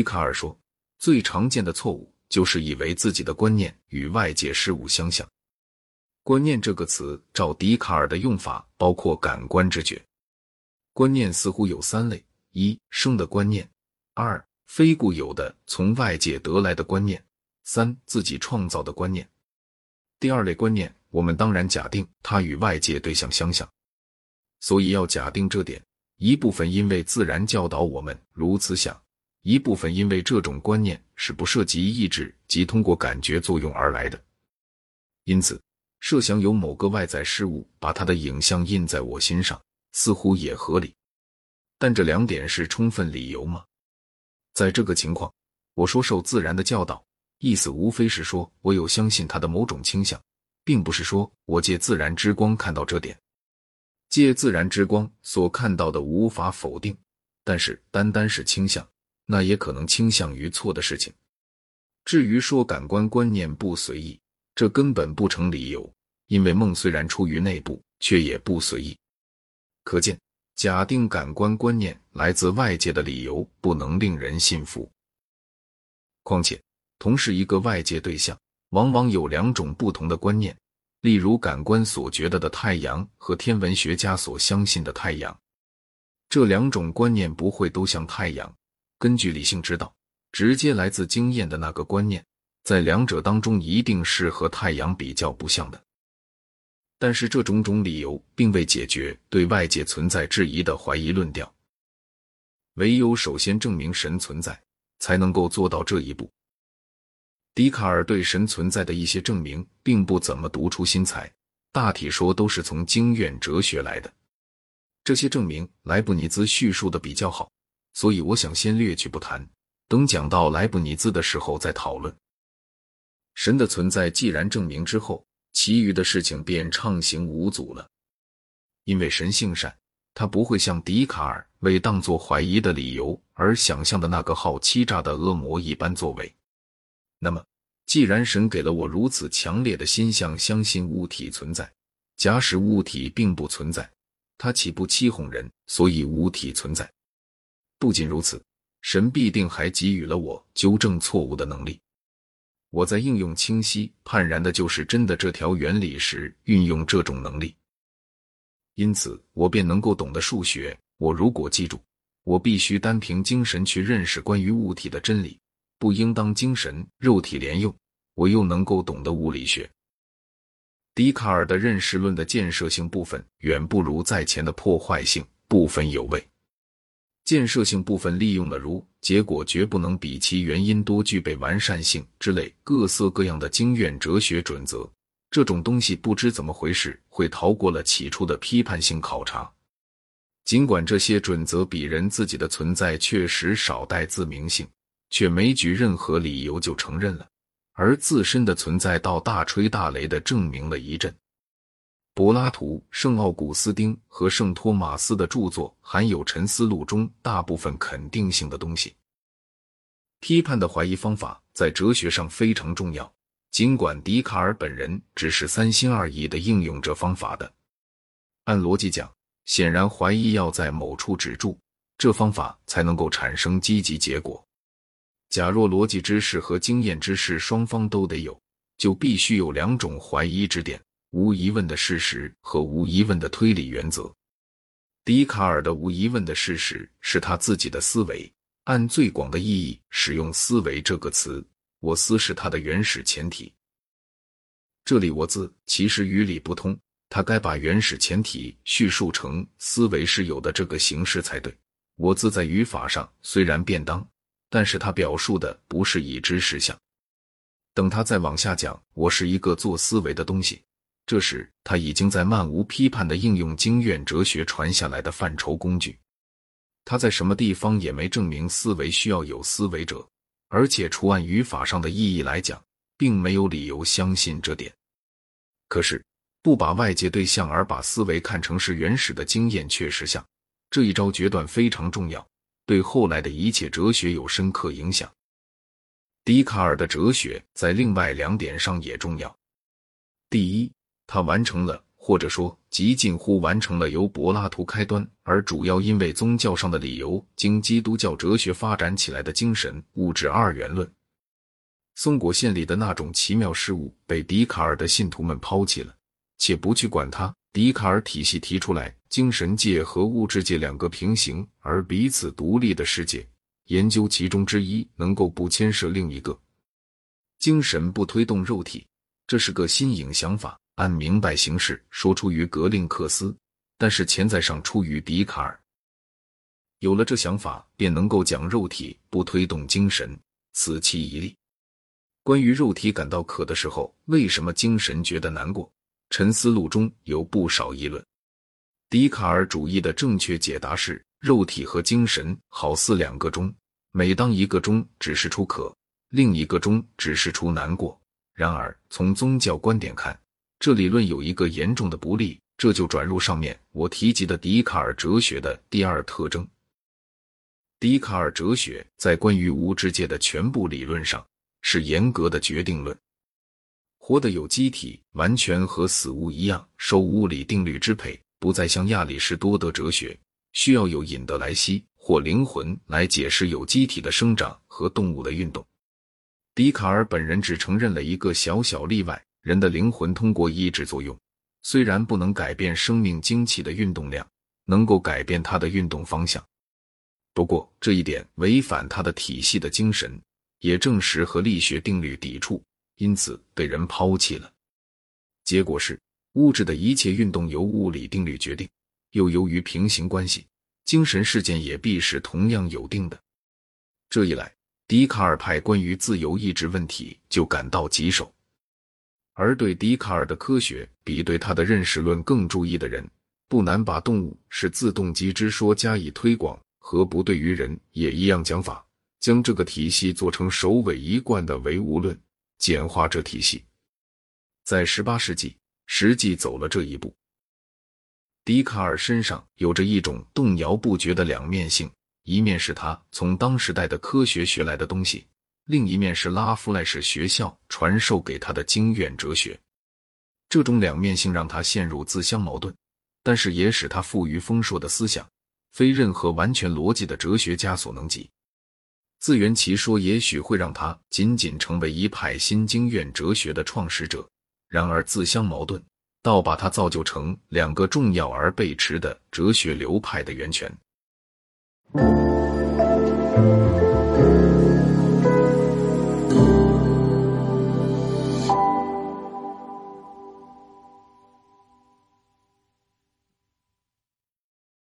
笛卡尔说，最常见的错误就是以为自己的观念与外界事物相像。观念这个词，照笛卡尔的用法，包括感官知觉。观念似乎有三类：一、生的观念；二、非固有的从外界得来的观念；三、自己创造的观念。第二类观念，我们当然假定它与外界对象相像，所以要假定这点。一部分因为自然教导我们如此想，一部分因为这种观念是不涉及意志及通过感觉作用而来的。因此，设想有某个外在事物把它的影像印在我心上，似乎也合理。但这两点是充分理由吗？在这个情况，我说受自然的教导，意思无非是说我有相信它的某种倾向，并不是说我借自然之光看到这点。借自然之光所看到的无法否定，但是单单是倾向，那也可能倾向于错的事情。至于说感官观念不随意，这根本不成理由，因为梦虽然出于内部，却也不随意。可见，假定感官观念来自外界的理由不能令人信服。况且，同是一个外界对象，往往有两种不同的观念。例如，感官所觉得的太阳和天文学家所相信的太阳，这两种观念不会都像太阳。根据理性知道，直接来自经验的那个观念，在两者当中一定是和太阳比较不像的。但是，这种种理由并未解决对外界存在质疑的怀疑论调。唯有首先证明神存在，才能够做到这一步。笛卡尔对神存在的一些证明，并不怎么独出心裁，大体说都是从经验哲学来的。这些证明莱布尼兹叙述的比较好，所以我想先略去不谈，等讲到莱布尼兹的时候再讨论。神的存在既然证明之后，其余的事情便畅行无阻了。因为神性善，他不会像笛卡尔为当作怀疑的理由而想象的那个好欺诈的恶魔一般作为。那么，既然神给了我如此强烈的心象，相信物体存在，假使物体并不存在，他岂不欺哄人？所以物体存在。不仅如此，神必定还给予了我纠正错误的能力。我在应用清晰、判然的就是真的这条原理时，运用这种能力，因此我便能够懂得数学。我如果记住，我必须单凭精神去认识关于物体的真理。不应当精神肉体连用，我又能够懂得物理学。笛卡尔的认识论的建设性部分远不如在前的破坏性部分有味。建设性部分利用了如结果绝不能比其原因多具备完善性之类各色各样的经验哲学准则，这种东西不知怎么回事会逃过了起初的批判性考察。尽管这些准则比人自己的存在确实少带自明性。却没举任何理由就承认了，而自身的存在倒大吹大擂的证明了一阵。柏拉图、圣奥古斯丁和圣托马斯的著作含有沉思录中大部分肯定性的东西。批判的怀疑方法在哲学上非常重要，尽管笛卡尔本人只是三心二意的应用这方法的。按逻辑讲，显然怀疑要在某处止住，这方法才能够产生积极结果。假若逻辑知识和经验知识双方都得有，就必须有两种怀疑之点：无疑问的事实和无疑问的推理原则。笛卡尔的无疑问的事实是他自己的思维，按最广的意义使用“思维”这个词，我思是他的原始前提。这里我字其实语理不通，他该把原始前提叙述成思维是有的这个形式才对。我字在语法上虽然便当。但是他表述的不是已知实相。等他再往下讲，我是一个做思维的东西，这时他已经在漫无批判的应用经验哲学传下来的范畴工具。他在什么地方也没证明思维需要有思维者，而且除按语法上的意义来讲，并没有理由相信这点。可是不把外界对象而把思维看成是原始的经验确实像，这一招决断非常重要。对后来的一切哲学有深刻影响。笛卡尔的哲学在另外两点上也重要。第一，他完成了或者说极近乎完成了由柏拉图开端，而主要因为宗教上的理由，经基督教哲学发展起来的精神物质二元论。松果县里的那种奇妙事物被笛卡尔的信徒们抛弃了，且不去管它。笛卡尔体系提出来，精神界和物质界两个平行而彼此独立的世界，研究其中之一能够不牵涉另一个。精神不推动肉体，这是个新颖想法。按明白形式说出于格林克斯，但是潜在上出于笛卡尔。有了这想法，便能够讲肉体不推动精神，此其一例。关于肉体感到渴的时候，为什么精神觉得难过？沉思录中有不少议论。笛卡尔主义的正确解答是：肉体和精神好似两个钟，每当一个钟指示出渴，另一个钟指示出难过。然而，从宗教观点看，这理论有一个严重的不利，这就转入上面我提及的笛卡尔哲学的第二特征。笛卡尔哲学在关于物质界的全部理论上是严格的决定论，活的有机体完全和死物一样受物理定律支配，不再像亚里士多德哲学需要有引得莱西或灵魂来解释有机体的生长和动物的运动。笛卡尔本人只承认了一个小小例外。人的灵魂通过意志作用，虽然不能改变生命精气的运动量，能够改变它的运动方向。不过这一点违反他的体系的精神，也证实和力学定律抵触，因此被人抛弃了。结果是，物质的一切运动由物理定律决定，又由于平行关系，精神事件也必是同样有定的。这一来，笛卡尔派关于自由意志问题就感到棘手。而对笛卡尔的科学比对他的认识论更注意的人，不难把动物是自动机之说加以推广，和不对于人也一样讲法，将这个体系做成首尾一贯的唯物论，简化这体系。在十八世纪，实际走了这一步。笛卡尔身上有着一种动摇不决的两面性，一面是他从当时代的科学学来的东西。另一面是拉夫赖士学校传授给他的经验哲学，这种两面性让他陷入自相矛盾，但是也使他富于丰硕的思想，非任何完全逻辑的哲学家所能及。自圆其说也许会让他仅仅成为一派新经验哲学的创始者，然而自相矛盾，倒把他造就成两个重要而背驰的哲学流派的源泉。